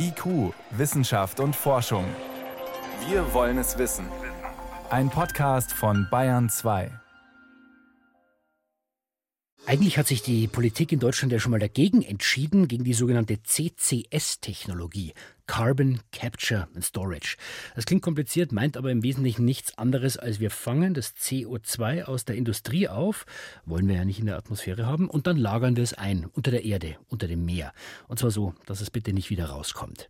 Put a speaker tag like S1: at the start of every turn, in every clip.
S1: IQ, Wissenschaft und Forschung. Wir wollen es wissen. Ein Podcast von Bayern 2.
S2: Eigentlich hat sich die Politik in Deutschland ja schon mal dagegen entschieden, gegen die sogenannte CCS-Technologie. Carbon Capture and Storage. Das klingt kompliziert, meint aber im Wesentlichen nichts anderes, als wir fangen das CO2 aus der Industrie auf, wollen wir ja nicht in der Atmosphäre haben, und dann lagern wir es ein, unter der Erde, unter dem Meer. Und zwar so, dass es bitte nicht wieder rauskommt.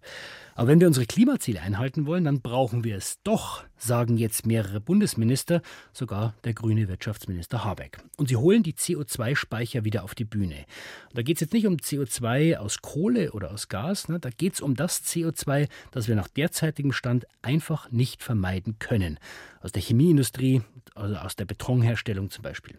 S2: Aber wenn wir unsere Klimaziele einhalten wollen, dann brauchen wir es doch, sagen jetzt mehrere Bundesminister, sogar der grüne Wirtschaftsminister Habeck. Und sie holen die CO2-Speicher wieder auf die Bühne. Da geht es jetzt nicht um CO2 aus Kohle oder aus Gas, ne? da geht es um das CO2, CO2, das wir nach derzeitigem Stand einfach nicht vermeiden können. Aus der Chemieindustrie, also aus der Betonherstellung zum Beispiel.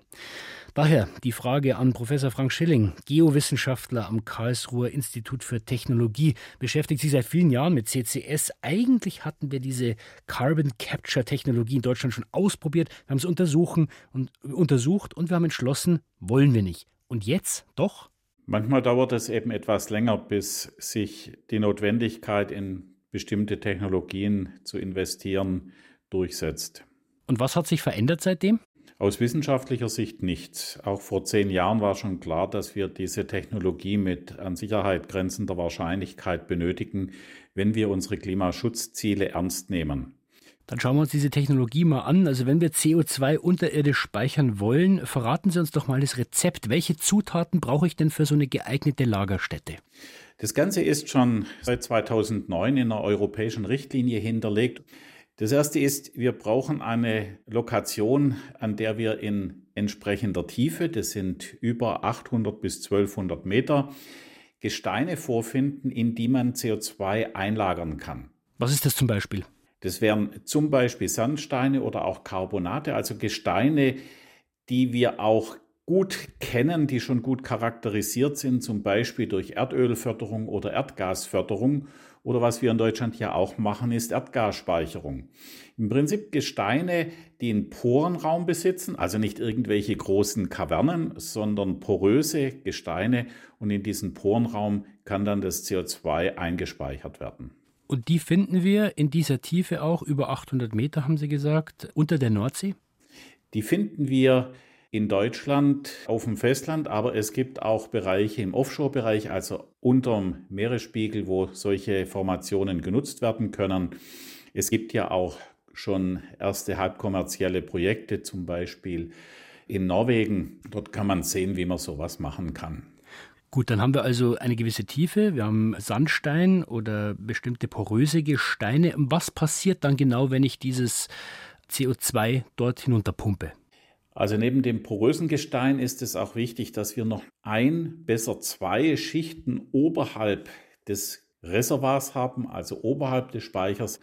S2: Daher die Frage an Professor Frank Schilling, Geowissenschaftler am Karlsruher Institut für Technologie, beschäftigt sich seit vielen Jahren mit CCS. Eigentlich hatten wir diese Carbon Capture Technologie in Deutschland schon ausprobiert, wir haben es untersuchen und, untersucht und wir haben entschlossen, wollen wir nicht. Und jetzt doch?
S3: Manchmal dauert es eben etwas länger, bis sich die Notwendigkeit in bestimmte Technologien zu investieren durchsetzt.
S2: Und was hat sich verändert seitdem?
S3: Aus wissenschaftlicher Sicht nichts. Auch vor zehn Jahren war schon klar, dass wir diese Technologie mit an Sicherheit grenzender Wahrscheinlichkeit benötigen, wenn wir unsere Klimaschutzziele ernst nehmen.
S2: Dann schauen wir uns diese Technologie mal an. Also wenn wir CO2 unterirdisch speichern wollen, verraten Sie uns doch mal das Rezept. Welche Zutaten brauche ich denn für so eine geeignete Lagerstätte?
S3: Das Ganze ist schon seit 2009 in einer europäischen Richtlinie hinterlegt. Das erste ist, wir brauchen eine Lokation, an der wir in entsprechender Tiefe, das sind über 800 bis 1200 Meter, Gesteine vorfinden, in die man CO2 einlagern kann.
S2: Was ist das zum Beispiel?
S3: Das wären zum Beispiel Sandsteine oder auch Carbonate, also Gesteine, die wir auch gut kennen, die schon gut charakterisiert sind, zum Beispiel durch Erdölförderung oder Erdgasförderung. Oder was wir in Deutschland ja auch machen, ist Erdgasspeicherung. Im Prinzip Gesteine, die einen Porenraum besitzen, also nicht irgendwelche großen Kavernen, sondern poröse Gesteine. Und in diesen Porenraum kann dann das CO2 eingespeichert werden.
S2: Und die finden wir in dieser Tiefe auch, über 800 Meter haben Sie gesagt, unter der Nordsee?
S3: Die finden wir in Deutschland auf dem Festland, aber es gibt auch Bereiche im Offshore-Bereich, also unterm Meeresspiegel, wo solche Formationen genutzt werden können. Es gibt ja auch schon erste halbkommerzielle Projekte, zum Beispiel in Norwegen. Dort kann man sehen, wie man sowas machen kann.
S2: Gut, dann haben wir also eine gewisse Tiefe, wir haben Sandstein oder bestimmte poröse Gesteine. Was passiert dann genau, wenn ich dieses CO2 dort hinunterpumpe?
S3: Also neben dem porösen Gestein ist es auch wichtig, dass wir noch ein, besser zwei Schichten oberhalb des Reservoirs haben, also oberhalb des Speichers,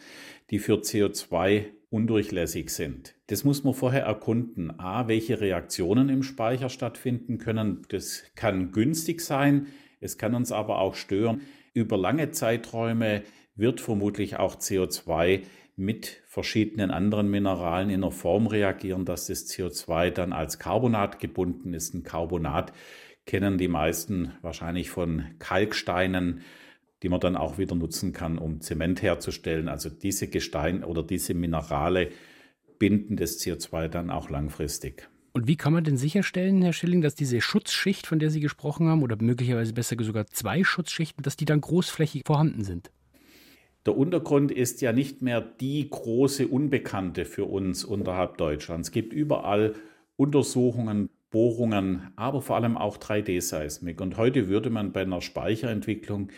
S3: die für CO2 undurchlässig sind. Das muss man vorher erkunden. A, welche Reaktionen im Speicher stattfinden können. Das kann günstig sein, es kann uns aber auch stören. Über lange Zeiträume wird vermutlich auch CO2 mit verschiedenen anderen Mineralen in einer Form reagieren, dass das CO2 dann als Carbonat gebunden ist. Ein Carbonat kennen die meisten wahrscheinlich von Kalksteinen die man dann auch wieder nutzen kann, um Zement herzustellen. Also diese Gesteine oder diese Minerale binden das CO2 dann auch langfristig.
S2: Und wie kann man denn sicherstellen, Herr Schilling, dass diese Schutzschicht, von der Sie gesprochen haben, oder möglicherweise besser sogar zwei Schutzschichten, dass die dann großflächig vorhanden sind?
S3: Der Untergrund ist ja nicht mehr die große Unbekannte für uns unterhalb Deutschlands. Es gibt überall Untersuchungen, Bohrungen, aber vor allem auch 3D-Seismik. Und heute würde man bei einer Speicherentwicklung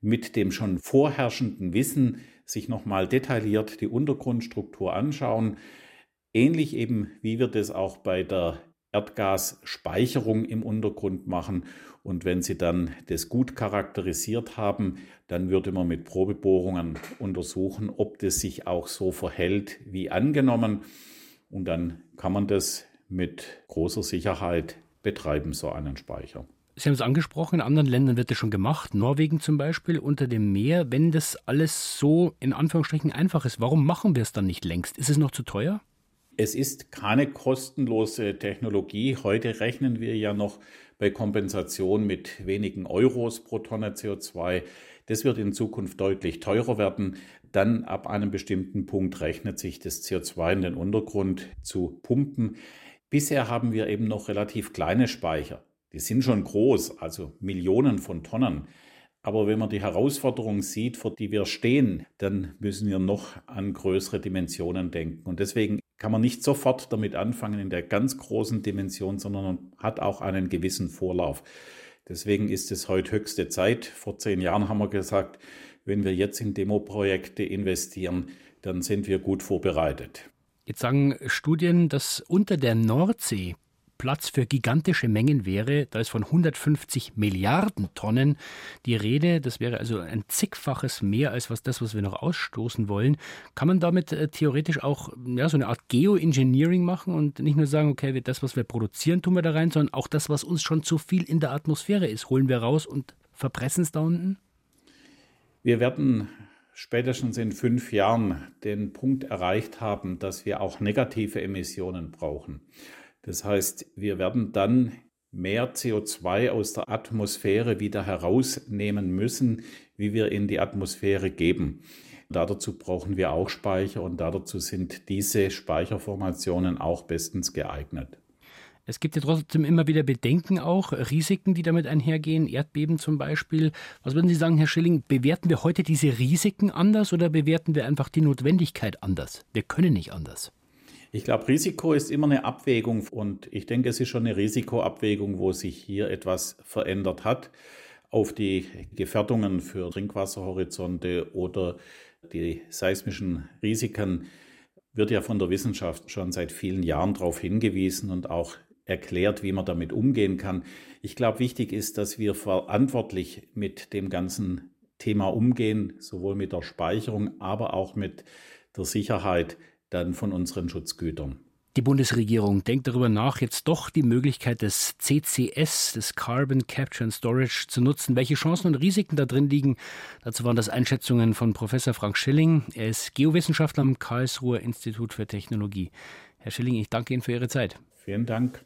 S3: mit dem schon vorherrschenden Wissen sich nochmal detailliert die Untergrundstruktur anschauen. Ähnlich eben wie wir das auch bei der Erdgasspeicherung im Untergrund machen. Und wenn Sie dann das gut charakterisiert haben, dann würde man mit Probebohrungen untersuchen, ob das sich auch so verhält wie angenommen. Und dann kann man das mit großer Sicherheit betreiben, so einen Speicher.
S2: Sie haben es angesprochen, in anderen Ländern wird das schon gemacht, Norwegen zum Beispiel unter dem Meer. Wenn das alles so in Anführungsstrichen einfach ist, warum machen wir es dann nicht längst? Ist es noch zu teuer?
S3: Es ist keine kostenlose Technologie. Heute rechnen wir ja noch bei Kompensation mit wenigen Euros pro Tonne CO2. Das wird in Zukunft deutlich teurer werden. Dann ab einem bestimmten Punkt rechnet sich das CO2 in den Untergrund zu pumpen. Bisher haben wir eben noch relativ kleine Speicher. Die sind schon groß, also Millionen von Tonnen. Aber wenn man die Herausforderung sieht, vor die wir stehen, dann müssen wir noch an größere Dimensionen denken. Und deswegen kann man nicht sofort damit anfangen in der ganz großen Dimension, sondern hat auch einen gewissen Vorlauf. Deswegen ist es heute höchste Zeit. Vor zehn Jahren haben wir gesagt, wenn wir jetzt in Demoprojekte investieren, dann sind wir gut vorbereitet.
S2: Jetzt sagen Studien, dass unter der Nordsee Platz für gigantische Mengen wäre. Da ist von 150 Milliarden Tonnen die Rede. Das wäre also ein zigfaches mehr als was das, was wir noch ausstoßen wollen. Kann man damit äh, theoretisch auch ja, so eine Art Geoengineering machen und nicht nur sagen, okay, das, was wir produzieren, tun wir da rein, sondern auch das, was uns schon zu viel in der Atmosphäre ist, holen wir raus und verpressen es da unten?
S3: Wir werden spätestens in fünf Jahren den Punkt erreicht haben, dass wir auch negative Emissionen brauchen. Das heißt, wir werden dann mehr CO2 aus der Atmosphäre wieder herausnehmen müssen, wie wir in die Atmosphäre geben. dazu brauchen wir auch Speicher und dazu sind diese Speicherformationen auch bestens geeignet.
S2: Es gibt ja trotzdem immer wieder Bedenken auch, Risiken, die damit einhergehen, Erdbeben zum Beispiel. Was würden Sie sagen, Herr Schilling, bewerten wir heute diese Risiken anders oder bewerten wir einfach die Notwendigkeit anders? Wir können nicht anders.
S3: Ich glaube, Risiko ist immer eine Abwägung und ich denke, es ist schon eine Risikoabwägung, wo sich hier etwas verändert hat auf die Gefährdungen für Trinkwasserhorizonte oder die seismischen Risiken wird ja von der Wissenschaft schon seit vielen Jahren darauf hingewiesen und auch erklärt, wie man damit umgehen kann. Ich glaube, wichtig ist, dass wir verantwortlich mit dem ganzen Thema umgehen, sowohl mit der Speicherung, aber auch mit der Sicherheit dann von unseren Schutzgütern.
S2: Die Bundesregierung denkt darüber nach, jetzt doch die Möglichkeit des CCS, des Carbon Capture and Storage, zu nutzen. Welche Chancen und Risiken da drin liegen, dazu waren das Einschätzungen von Professor Frank Schilling. Er ist Geowissenschaftler am Karlsruher Institut für Technologie. Herr Schilling, ich danke Ihnen für Ihre Zeit.
S3: Vielen Dank.